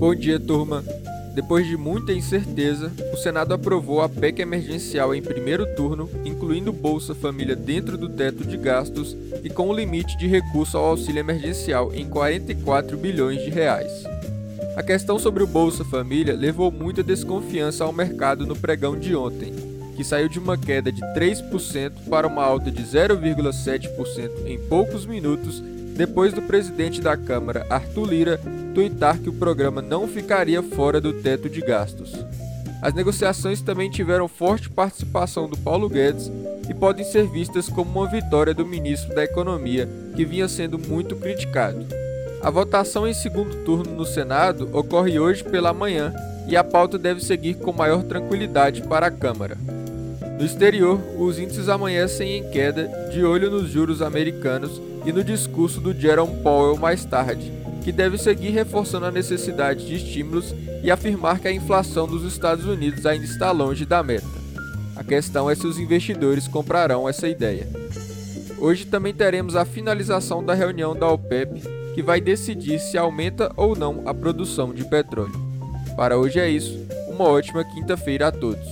Bom dia, turma. Depois de muita incerteza, o Senado aprovou a PEC emergencial em primeiro turno, incluindo Bolsa Família dentro do teto de gastos e com o limite de recurso ao auxílio emergencial em 44 bilhões de reais. A questão sobre o Bolsa Família levou muita desconfiança ao mercado no pregão de ontem, que saiu de uma queda de 3% para uma alta de 0,7% em poucos minutos depois do presidente da Câmara, Arthur Lira, tuitar que o programa não ficaria fora do teto de gastos. As negociações também tiveram forte participação do Paulo Guedes e podem ser vistas como uma vitória do ministro da Economia, que vinha sendo muito criticado. A votação em segundo turno no Senado ocorre hoje pela manhã e a pauta deve seguir com maior tranquilidade para a Câmara. No exterior, os índices amanhecem em queda, de olho nos juros americanos e no discurso do Jerome Powell mais tarde, que deve seguir reforçando a necessidade de estímulos e afirmar que a inflação dos Estados Unidos ainda está longe da meta. A questão é se os investidores comprarão essa ideia. Hoje também teremos a finalização da reunião da OPEP, que vai decidir se aumenta ou não a produção de petróleo. Para hoje é isso, uma ótima quinta-feira a todos.